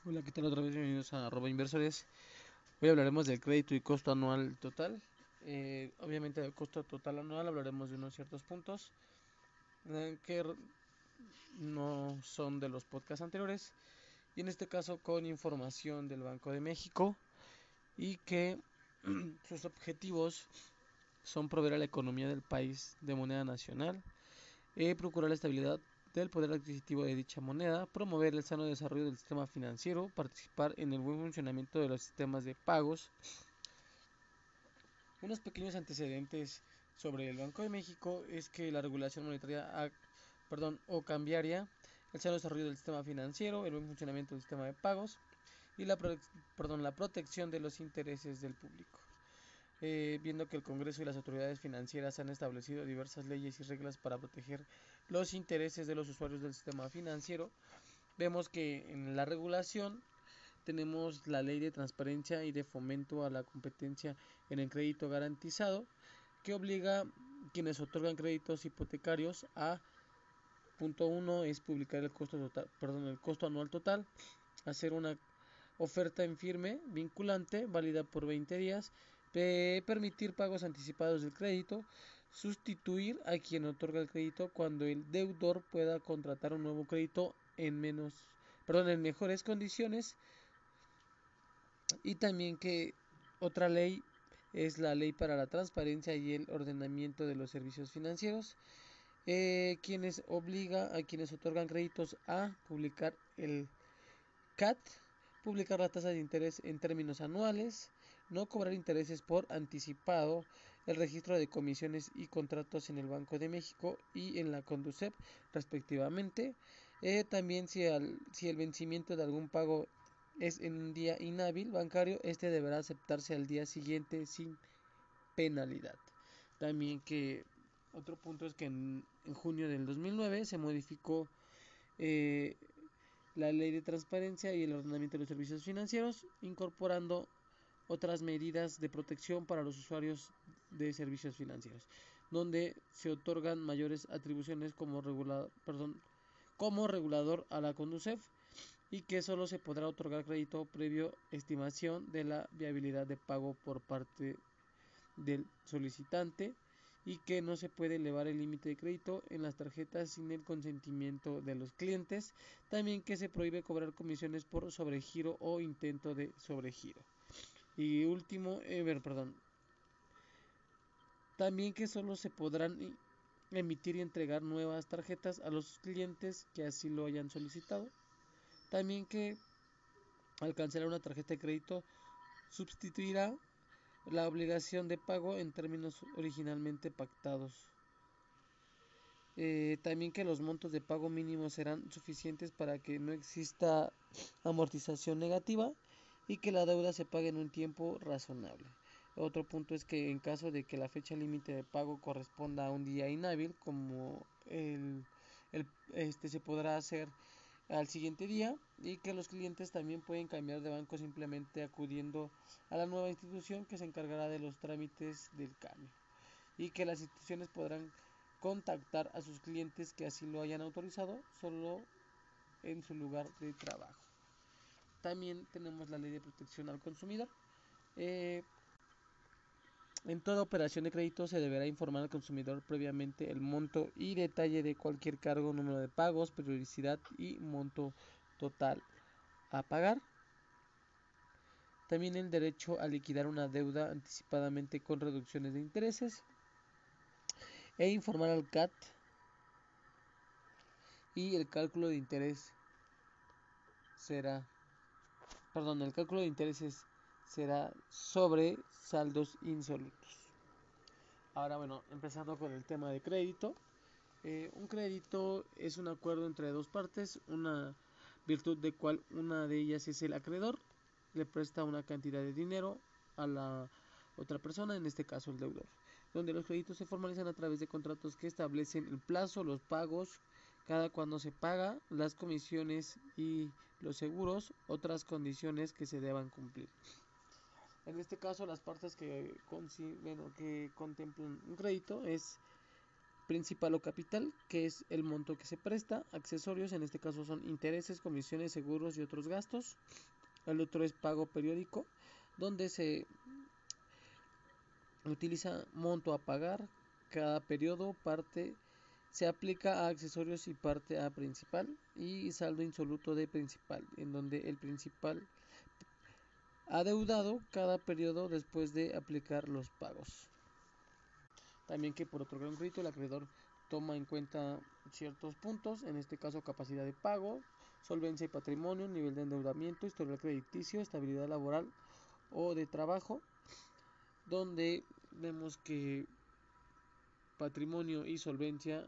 Hola, ¿qué tal otra vez? Bienvenidos a inversores. Hoy hablaremos del crédito y costo anual total. Eh, obviamente del costo total anual hablaremos de unos ciertos puntos eh, que no son de los podcasts anteriores y en este caso con información del Banco de México y que sus objetivos son proveer a la economía del país de moneda nacional, eh, procurar la estabilidad del poder adquisitivo de dicha moneda, promover el sano desarrollo del sistema financiero, participar en el buen funcionamiento de los sistemas de pagos. Unos pequeños antecedentes sobre el Banco de México es que la regulación monetaria perdón, o cambiaria, el sano desarrollo del sistema financiero, el buen funcionamiento del sistema de pagos y la, perdón, la protección de los intereses del público. Eh, viendo que el Congreso y las autoridades financieras han establecido diversas leyes y reglas para proteger los intereses de los usuarios del sistema financiero, vemos que en la regulación tenemos la ley de transparencia y de fomento a la competencia en el crédito garantizado, que obliga a quienes otorgan créditos hipotecarios a punto 1 es publicar el costo total, perdón, el costo anual total, hacer una oferta en firme vinculante válida por 20 días permitir pagos anticipados del crédito, sustituir a quien otorga el crédito cuando el deudor pueda contratar un nuevo crédito en menos, perdón, en mejores condiciones. Y también que otra ley es la ley para la transparencia y el ordenamiento de los servicios financieros, eh, quienes obliga a quienes otorgan créditos a publicar el CAT, publicar la tasa de interés en términos anuales, no cobrar intereses por anticipado, el registro de comisiones y contratos en el Banco de México y en la Conducep respectivamente. Eh, también si, si el vencimiento de algún pago es en un día inhábil bancario, este deberá aceptarse al día siguiente sin penalidad. También que otro punto es que en, junio del 2009 se modificó eh, la ley de transparencia y el ordenamiento de los servicios financieros, incorporando otras medidas de protección para los usuarios de servicios financieros, donde se otorgan mayores atribuciones como, perdón, como regulador a la Conducef y que solo se podrá otorgar crédito previo estimación de la viabilidad de pago por parte del solicitante y que no se puede elevar el límite de crédito en las tarjetas sin el consentimiento de los clientes, también que se prohíbe cobrar comisiones por sobregiro o intento de sobregiro. Y último, eh, perdón. También que solo se podrán emitir y entregar nuevas tarjetas a los clientes que así lo hayan solicitado. También que al cancelar una tarjeta de crédito sustituirá la obligación de pago en términos originalmente pactados. Eh, también que los montos de pago mínimos serán suficientes para que no exista amortización negativa y que la deuda se pague en un tiempo razonable. Otro punto es que en caso de que la fecha límite de pago corresponda a un día inhábil, como el, este se podrá hacer al siguiente día y que los clientes también pueden cambiar de banco simplemente acudiendo a la nueva institución que se encargará de los trámites del cambio y que las instituciones podrán contactar a sus clientes que así lo hayan autorizado solo en su lugar de trabajo. También tenemos la ley de protección al consumidor. Eh, en toda operación de crédito se deberá informar al consumidor previamente el monto y detalle de cualquier cargo, número de pagos, periodicidad y monto total a pagar. También el derecho a liquidar una deuda anticipadamente con reducciones de intereses. E informar al CAT y el cálculo de interés será perdón, el cálculo de intereses será sobre saldos insolutos. Ahora, bueno, empezando con el tema de crédito. Eh, un crédito es un acuerdo entre dos partes, una virtud de cual una de ellas es el acreedor, le presta una cantidad de dinero a la otra persona, en este caso el deudor, donde los créditos se formalizan a través de contratos que establecen el plazo, los pagos, cada cuando se paga, las comisiones y los seguros, otras condiciones que se deban cumplir. En este caso, las partes que, que contemplan un crédito es principal o capital, que es el monto que se presta, accesorios, en este caso son intereses, comisiones, seguros y otros gastos. El otro es pago periódico, donde se utiliza monto a pagar, cada periodo parte se aplica a accesorios y parte a principal y saldo insoluto de principal, en donde el principal adeudado cada periodo después de aplicar los pagos. También que por otorgar un crédito el acreedor toma en cuenta ciertos puntos, en este caso capacidad de pago, solvencia y patrimonio, nivel de endeudamiento, historial crediticio, estabilidad laboral o de trabajo, donde vemos que patrimonio y solvencia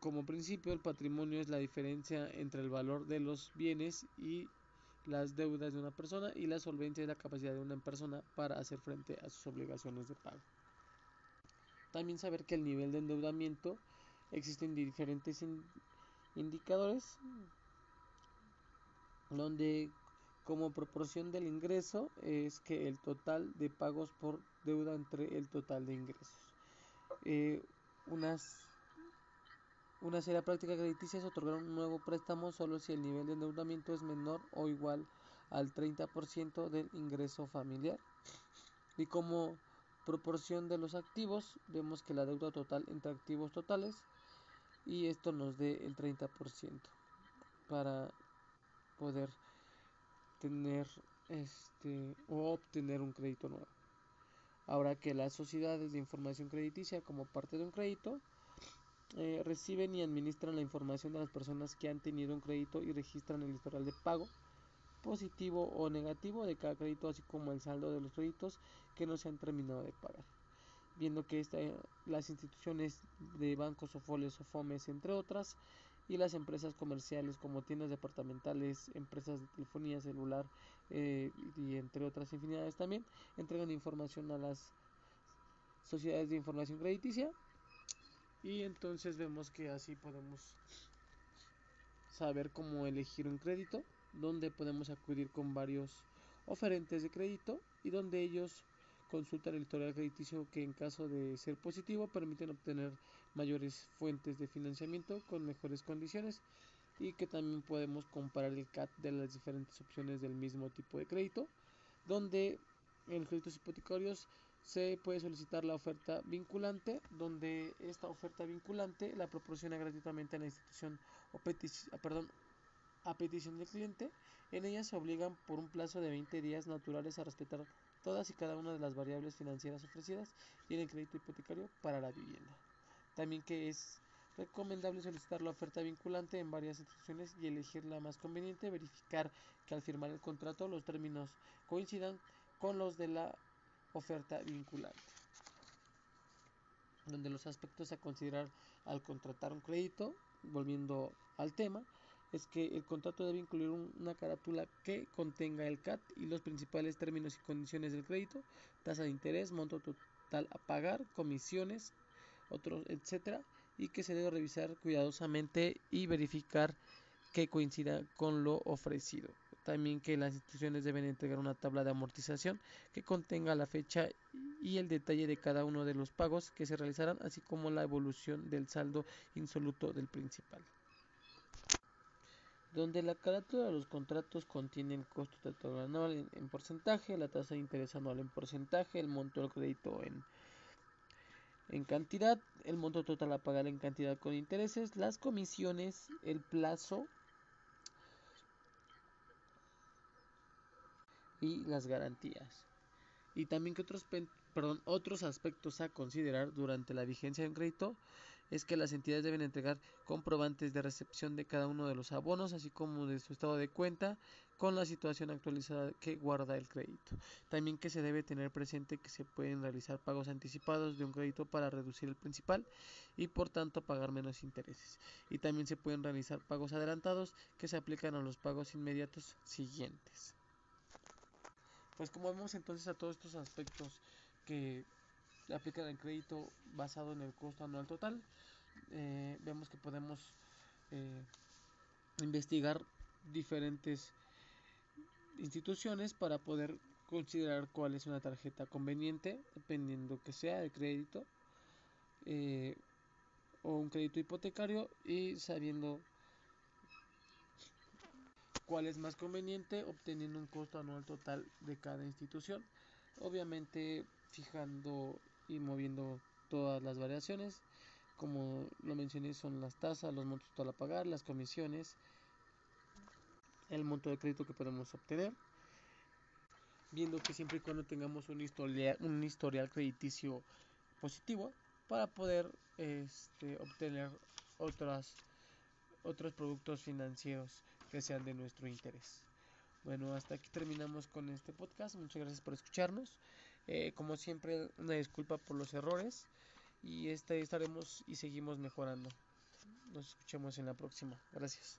como principio el patrimonio es la diferencia entre el valor de los bienes y las deudas de una persona y la solvencia es la capacidad de una persona para hacer frente a sus obligaciones de pago. También saber que el nivel de endeudamiento existen diferentes indicadores donde como proporción del ingreso es que el total de pagos por deuda entre el total de ingresos. Eh, unas, una serie práctica crediticia es otorgar un nuevo préstamo solo si el nivel de endeudamiento es menor o igual al 30% del ingreso familiar. Y como proporción de los activos, vemos que la deuda total entre activos totales y esto nos dé el 30% para poder tener este o obtener un crédito nuevo. Ahora que las sociedades de información crediticia como parte de un crédito eh, reciben y administran la información de las personas que han tenido un crédito y registran el historial de pago positivo o negativo de cada crédito así como el saldo de los créditos que no se han terminado de pagar. Viendo que esta, las instituciones de bancos o folios o fomes entre otras y las empresas comerciales como tiendas departamentales, empresas de telefonía celular eh, y entre otras infinidades también entregan información a las sociedades de información crediticia y entonces vemos que así podemos saber cómo elegir un crédito, donde podemos acudir con varios oferentes de crédito y donde ellos consultan el historial crediticio que en caso de ser positivo permiten obtener mayores fuentes de financiamiento con mejores condiciones y que también podemos comparar el CAT de las diferentes opciones del mismo tipo de crédito, donde en créditos hipotecarios se puede solicitar la oferta vinculante, donde esta oferta vinculante la proporciona gratuitamente a la institución o perdón, a petición del cliente. En ella se obligan por un plazo de 20 días naturales a respetar todas y cada una de las variables financieras ofrecidas y en el crédito hipotecario para la vivienda. También que es recomendable solicitar la oferta vinculante en varias instituciones y elegir la más conveniente, verificar que al firmar el contrato los términos coincidan con los de la oferta vinculante. Donde los aspectos a considerar al contratar un crédito, volviendo al tema, es que el contrato debe incluir una carátula que contenga el CAT y los principales términos y condiciones del crédito, tasa de interés, monto total a pagar, comisiones, otros, etcétera, y que se debe revisar cuidadosamente y verificar que coincida con lo ofrecido. También que las instituciones deben entregar una tabla de amortización que contenga la fecha y el detalle de cada uno de los pagos que se realizarán, así como la evolución del saldo insoluto del principal. Donde la carátula de los contratos contiene el costo total anual en, porcentaje, la tasa de interés anual en porcentaje, el monto del crédito en, en cantidad, el monto total a pagar en cantidad con intereses, las comisiones, el plazo y las garantías. Y también que otros, perdón, otros aspectos a considerar durante la vigencia de un crédito es que las entidades deben entregar comprobantes de recepción de cada uno de los abonos, así como de su estado de cuenta con la situación actualizada que guarda el crédito. También que se debe tener presente que se pueden realizar pagos anticipados de un crédito para reducir el principal y por tanto pagar menos intereses. Y también se pueden realizar pagos adelantados que se aplican a los pagos inmediatos siguientes. Pues como vemos entonces a todos estos aspectos que aplican el crédito basado en el costo anual total, eh, vemos que podemos eh, investigar diferentes instituciones para poder considerar cuál es una tarjeta conveniente dependiendo que sea de crédito eh, o un crédito hipotecario y sabiendo cuál es más conveniente obteniendo un costo anual total de cada institución obviamente fijando y moviendo todas las variaciones. Como lo mencioné son las tasas los montos total a pagar las comisiones el monto de crédito que podemos obtener. Viendo que siempre y cuando tengamos un historial, crediticio positivo para poder este, obtener otras, otros productos financieros que sean de nuestro interés. Bueno, hasta aquí terminamos con este podcast. Muchas gracias por escucharnos. Eh, como siempre, una disculpa por los errores. Y este estaremos y seguimos mejorando. Nos escuchamos en la próxima. Gracias.